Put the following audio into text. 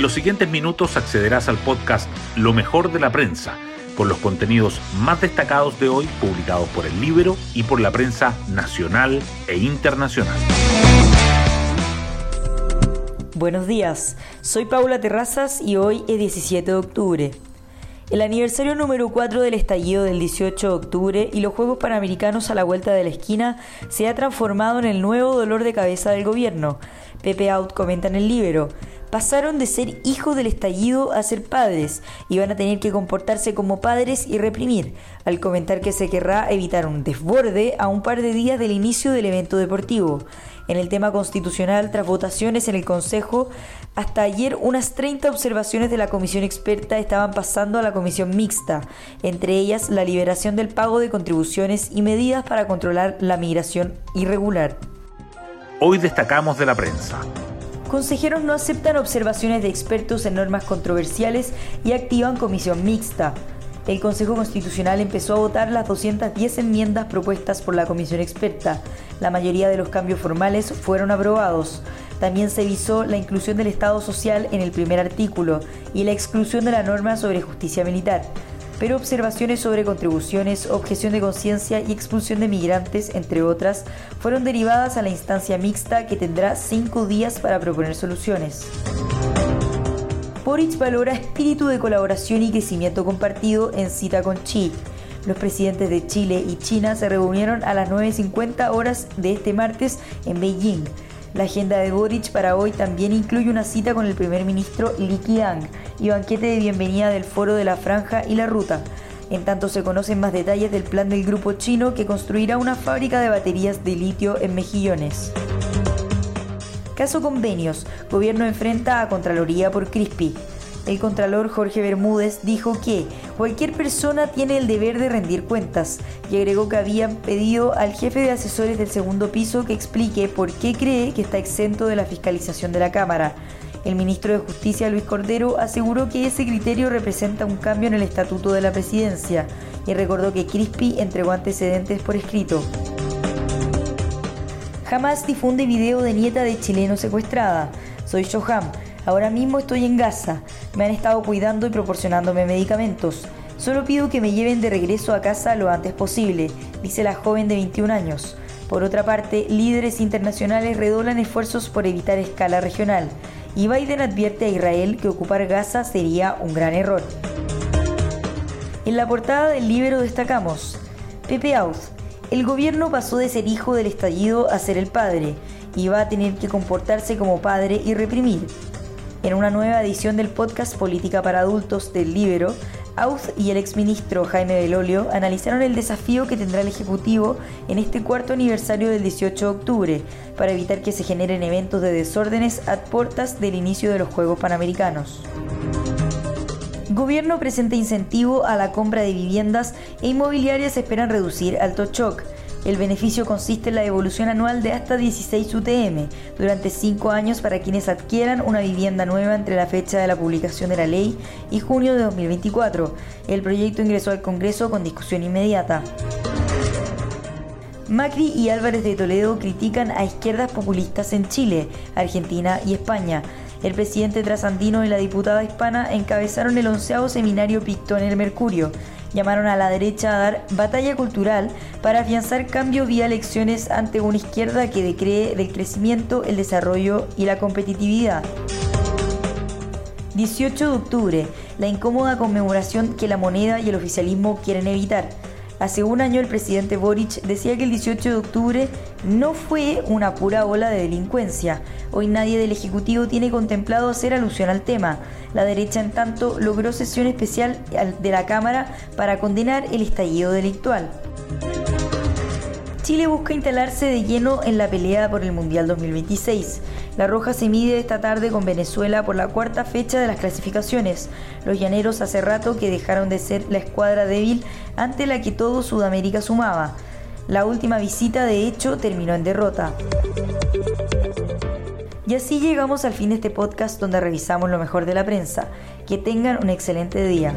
En los siguientes minutos accederás al podcast Lo mejor de la prensa, con los contenidos más destacados de hoy publicados por el libro y por la prensa nacional e internacional. Buenos días, soy Paula Terrazas y hoy es 17 de octubre. El aniversario número 4 del estallido del 18 de octubre y los Juegos Panamericanos a la vuelta de la esquina se ha transformado en el nuevo dolor de cabeza del gobierno. Pepe Out comenta en el libro pasaron de ser hijos del estallido a ser padres y van a tener que comportarse como padres y reprimir, al comentar que se querrá evitar un desborde a un par de días del inicio del evento deportivo. En el tema constitucional, tras votaciones en el Consejo, hasta ayer unas 30 observaciones de la comisión experta estaban pasando a la comisión mixta, entre ellas la liberación del pago de contribuciones y medidas para controlar la migración irregular. Hoy destacamos de la prensa. Consejeros no aceptan observaciones de expertos en normas controversiales y activan comisión mixta. El Consejo Constitucional empezó a votar las 210 enmiendas propuestas por la comisión experta. La mayoría de los cambios formales fueron aprobados. También se visó la inclusión del Estado social en el primer artículo y la exclusión de la norma sobre justicia militar pero observaciones sobre contribuciones, objeción de conciencia y expulsión de migrantes, entre otras, fueron derivadas a la instancia mixta que tendrá cinco días para proponer soluciones. Boric valora espíritu de colaboración y crecimiento compartido en cita con Xi. Los presidentes de Chile y China se reunieron a las 9.50 horas de este martes en Beijing. La agenda de Boric para hoy también incluye una cita con el primer ministro Li Qiang y banquete de bienvenida del Foro de la Franja y la Ruta. En tanto se conocen más detalles del plan del grupo chino que construirá una fábrica de baterías de litio en Mejillones. Caso Convenios. Gobierno enfrenta a Contraloría por CRISPI. El contralor Jorge Bermúdez dijo que cualquier persona tiene el deber de rendir cuentas y agregó que habían pedido al jefe de asesores del segundo piso que explique por qué cree que está exento de la fiscalización de la Cámara. El ministro de Justicia, Luis Cordero, aseguró que ese criterio representa un cambio en el estatuto de la presidencia y recordó que Crispi entregó antecedentes por escrito. Jamás difunde video de nieta de chileno secuestrada. Soy Shoham Ahora mismo estoy en Gaza. Me han estado cuidando y proporcionándome medicamentos. Solo pido que me lleven de regreso a casa lo antes posible, dice la joven de 21 años. Por otra parte, líderes internacionales redoblan esfuerzos por evitar escala regional, y Biden advierte a Israel que ocupar Gaza sería un gran error. En la portada del libro destacamos, Pepe Aus, el gobierno pasó de ser hijo del estallido a ser el padre, y va a tener que comportarse como padre y reprimir. En una nueva edición del podcast Política para Adultos del Libero, Auz y el exministro Jaime Belolio analizaron el desafío que tendrá el Ejecutivo en este cuarto aniversario del 18 de octubre para evitar que se generen eventos de desórdenes a puertas del inicio de los Juegos Panamericanos. Gobierno presenta incentivo a la compra de viviendas e inmobiliarias esperan reducir alto shock. El beneficio consiste en la devolución anual de hasta 16 UTM durante 5 años para quienes adquieran una vivienda nueva entre la fecha de la publicación de la ley y junio de 2024. El proyecto ingresó al Congreso con discusión inmediata. Macri y Álvarez de Toledo critican a izquierdas populistas en Chile, Argentina y España. El presidente trasandino y la diputada hispana encabezaron el onceavo seminario Pictón en el Mercurio llamaron a la derecha a dar batalla cultural para afianzar cambio vía elecciones ante una izquierda que decree del crecimiento, el desarrollo y la competitividad. 18 de octubre, la incómoda conmemoración que la moneda y el oficialismo quieren evitar. Hace un año el presidente Boric decía que el 18 de octubre no fue una pura ola de delincuencia. Hoy nadie del Ejecutivo tiene contemplado hacer alusión al tema. La derecha, en tanto, logró sesión especial de la Cámara para condenar el estallido delictual. Chile busca instalarse de lleno en la pelea por el Mundial 2026. La Roja se mide esta tarde con Venezuela por la cuarta fecha de las clasificaciones. Los llaneros hace rato que dejaron de ser la escuadra débil ante la que todo Sudamérica sumaba. La última visita, de hecho, terminó en derrota. Y así llegamos al fin de este podcast donde revisamos lo mejor de la prensa. Que tengan un excelente día.